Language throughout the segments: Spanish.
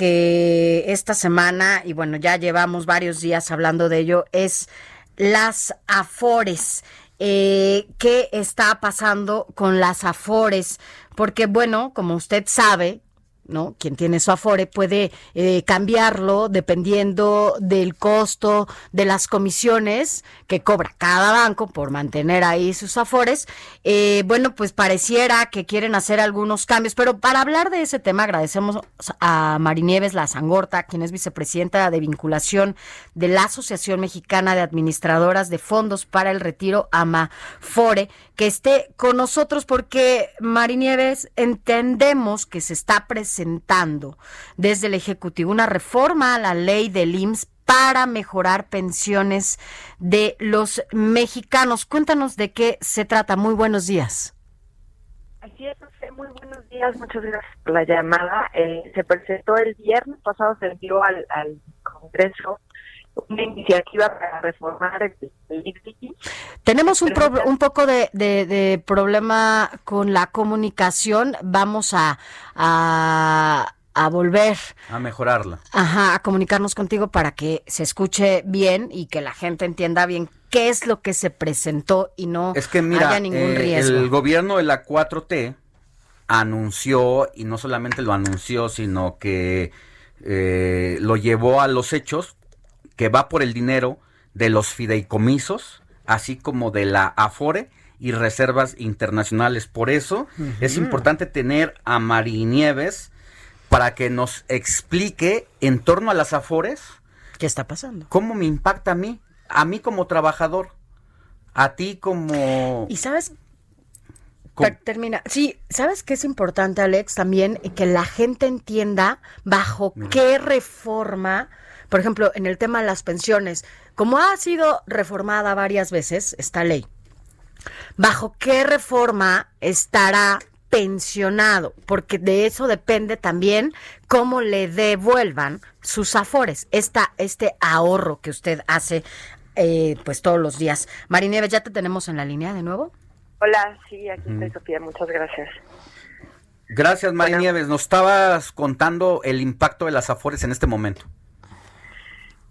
Que esta semana, y bueno, ya llevamos varios días hablando de ello, es las Afores. Eh, ¿Qué está pasando con las Afores? Porque, bueno, como usted sabe, ¿no? Quien tiene su Afore puede eh, cambiarlo dependiendo del costo de las comisiones que cobra cada banco por mantener ahí sus Afores. Eh, bueno, pues pareciera que quieren hacer algunos cambios, pero para hablar de ese tema agradecemos a Marinieves La Sangorta, quien es vicepresidenta de vinculación de la Asociación Mexicana de Administradoras de Fondos para el Retiro AMAFORE, que esté con nosotros porque Marinieves entendemos que se está presentando desde el Ejecutivo una reforma a la ley del IMSS para mejorar pensiones de los mexicanos. Cuéntanos de qué se trata. Muy buenos días. Así es, muy buenos días, muchas gracias por la llamada. Eh, se presentó el viernes pasado, se envió al Congreso una iniciativa para reformar el, Tenemos un, un poco de, de, problema con la comunicación. Vamos a, a, a, volver. A mejorarla. Ajá, a comunicarnos contigo para que se escuche bien y que la gente entienda bien qué es lo que se presentó y no es que, mira, haya ningún riesgo. El gobierno de la 4T anunció, y no solamente lo anunció, sino que eh, lo llevó a los hechos que va por el dinero de los fideicomisos, así como de la Afore y reservas internacionales. Por eso es importante tener a Marinieves para que nos explique en torno a las Afores. ¿Qué está pasando? ¿Cómo me impacta a mí? A mí como trabajador. A ti como... Y sabes, Termina. Sí, ¿sabes qué es importante, Alex? También que la gente entienda bajo qué reforma por ejemplo, en el tema de las pensiones, como ha sido reformada varias veces esta ley, ¿bajo qué reforma estará pensionado? Porque de eso depende también cómo le devuelvan sus afores, esta, este ahorro que usted hace eh, pues todos los días. Marinieves, ¿ya te tenemos en la línea de nuevo? Hola, sí, aquí estoy, Sofía, muchas gracias. Gracias, Marinieves. Nos estabas contando el impacto de las afores en este momento.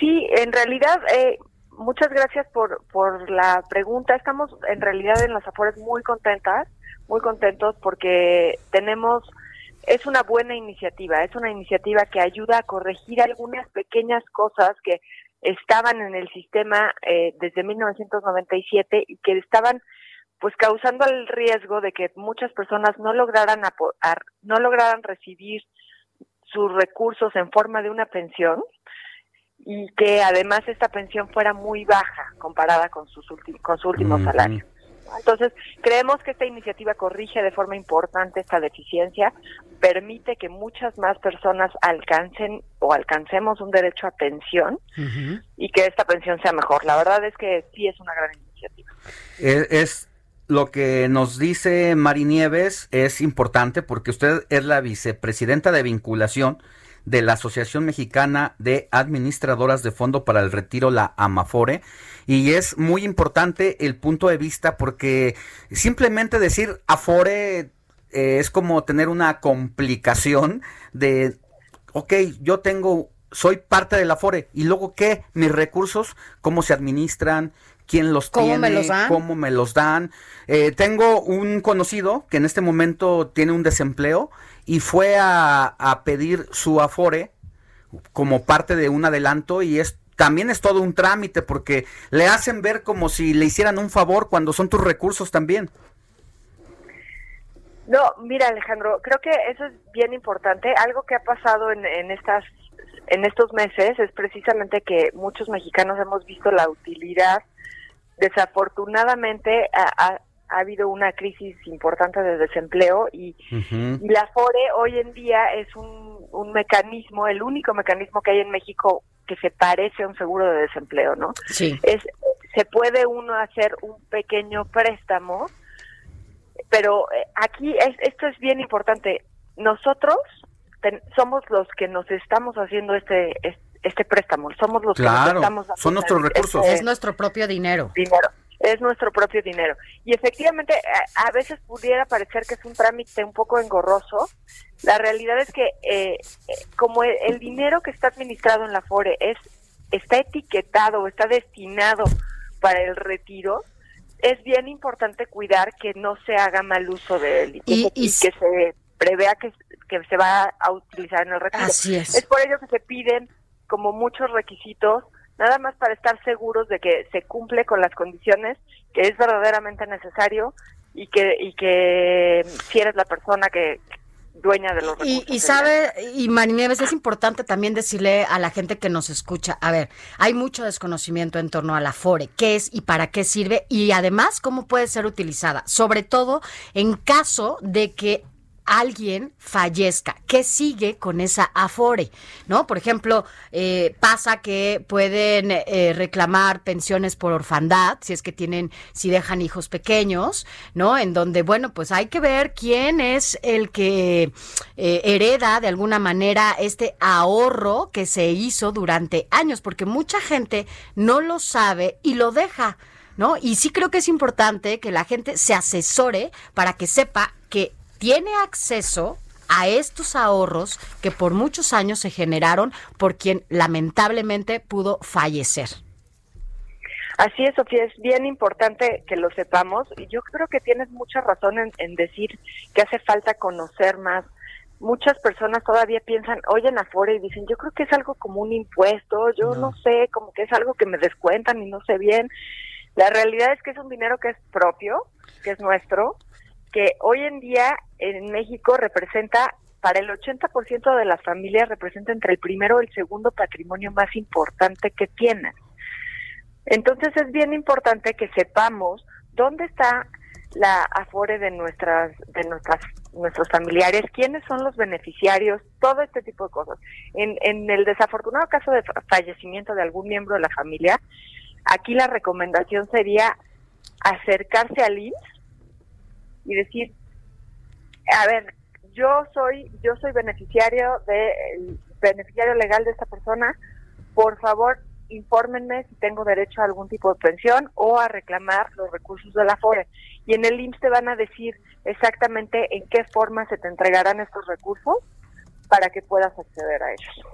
Sí, en realidad, eh, muchas gracias por, por la pregunta. Estamos en realidad en las Afores muy contentas, muy contentos porque tenemos, es una buena iniciativa, es una iniciativa que ayuda a corregir algunas pequeñas cosas que estaban en el sistema eh, desde 1997 y que estaban pues causando el riesgo de que muchas personas no lograran no lograran recibir sus recursos en forma de una pensión y que además esta pensión fuera muy baja comparada con, sus con su último salario. Entonces, creemos que esta iniciativa corrige de forma importante esta deficiencia, permite que muchas más personas alcancen o alcancemos un derecho a pensión y que esta pensión sea mejor. La verdad es que sí es una gran iniciativa. Es, lo que nos dice Marinieves es importante porque usted es la vicepresidenta de vinculación de la Asociación Mexicana de Administradoras de Fondo para el Retiro, la AMAFORE. Y es muy importante el punto de vista porque simplemente decir Afore eh, es como tener una complicación de, ok, yo tengo, soy parte del Afore y luego qué, mis recursos, cómo se administran, quién los ¿Cómo tiene, me los dan? cómo me los dan. Eh, tengo un conocido que en este momento tiene un desempleo y fue a, pedir su afore como parte de un adelanto y es también es todo un trámite porque le hacen ver como si le hicieran un favor cuando son tus recursos también. No, mira Alejandro, creo que eso es bien importante. Algo que ha pasado en, en estas en estos meses es precisamente que muchos mexicanos hemos visto la utilidad desafortunadamente ha habido una crisis importante de desempleo y, y la FORE hoy en día es un, un mecanismo, el único mecanismo que hay en México que se parece a un seguro de desempleo, ¿no? Sí. Es, se puede uno hacer un pequeño préstamo, pero eh, aquí es, esto es bien importante. Nosotros somos los que nos estamos haciendo este, este, préstamo, somos los que estamos son nuestros recursos. es nuestro propio dinero. Dinero es nuestro propio dinero. Y efectivamente, a, veces pudiera parecer que es un trámite un poco engorroso. La realidad es que eh, eh, como el, dinero que está administrado en la FORE es está etiquetado, está destinado para el retiro, es bien importante cuidar que no se haga mal uso de él y, que se prevea que, que, se va a utilizar en el retiro. Así es. Es por ello que se piden como muchos requisitos, nada más para estar seguros de que se cumple con las condiciones que es verdaderamente necesario y que y que si eres la persona que dueña de los recursos. Y, y sabe, y Marinieves, es importante también decirle a la gente que nos escucha, a ver, hay mucho desconocimiento en torno a la FORE, qué es y para qué sirve y además cómo puede ser utilizada, sobre todo en caso de que alguien fallezca. ¿Qué sigue con esa afore? ¿No? Por ejemplo, eh, pasa que pueden eh, reclamar pensiones por orfandad, si es que tienen, si dejan hijos pequeños, ¿no? En donde, bueno, pues hay que ver quién es el que eh, hereda de alguna manera este ahorro que se hizo durante años, porque mucha gente no lo sabe y lo deja. ¿No? Y sí creo que es importante que la gente se asesore para que sepa que tiene acceso a estos ahorros que por muchos años se generaron por quien lamentablemente pudo fallecer. Así es, Sofía, es bien importante que lo sepamos y yo creo que tienes mucha razón en, decir que hace falta conocer más. Muchas personas todavía piensan, oyen afuera y dicen, yo creo que es algo como un impuesto, yo no. no sé, como que es algo que me descuentan y no sé bien. La realidad es que es un dinero que es propio, que es nuestro, que hoy en día en México representa, para el 80% de las familias, representa entre el primero y el segundo patrimonio más importante que tienen. Entonces es bien importante que sepamos dónde está la afore de nuestras de nuestras nuestros familiares, quiénes son los beneficiarios, todo este tipo de cosas. En, en el desafortunado caso de fallecimiento de algún miembro de la familia, aquí la recomendación sería acercarse al IMSS y decir, a ver, yo soy yo soy beneficiario de beneficiario legal de esta persona, por favor infórmenme si tengo derecho a algún tipo de pensión o a reclamar los recursos de la FORE. Y en el IMSS te van a decir exactamente en qué forma se te entregarán estos recursos para que puedas acceder a ellos.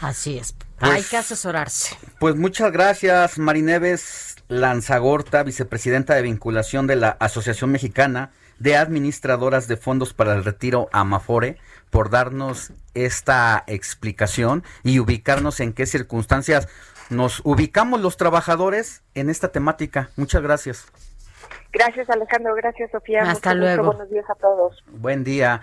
Así es. Hay pues que asesorarse. Pues muchas gracias, Marineves Lanzagorta, vicepresidenta de vinculación de la Asociación Mexicana de Administradoras de Fondos para el Retiro Amafore por darnos esta explicación y ubicarnos en qué circunstancias nos ubicamos los trabajadores en esta temática. Muchas gracias. Gracias Alejandro, gracias Sofía. Hasta luego. buenos días a todos. Buen día.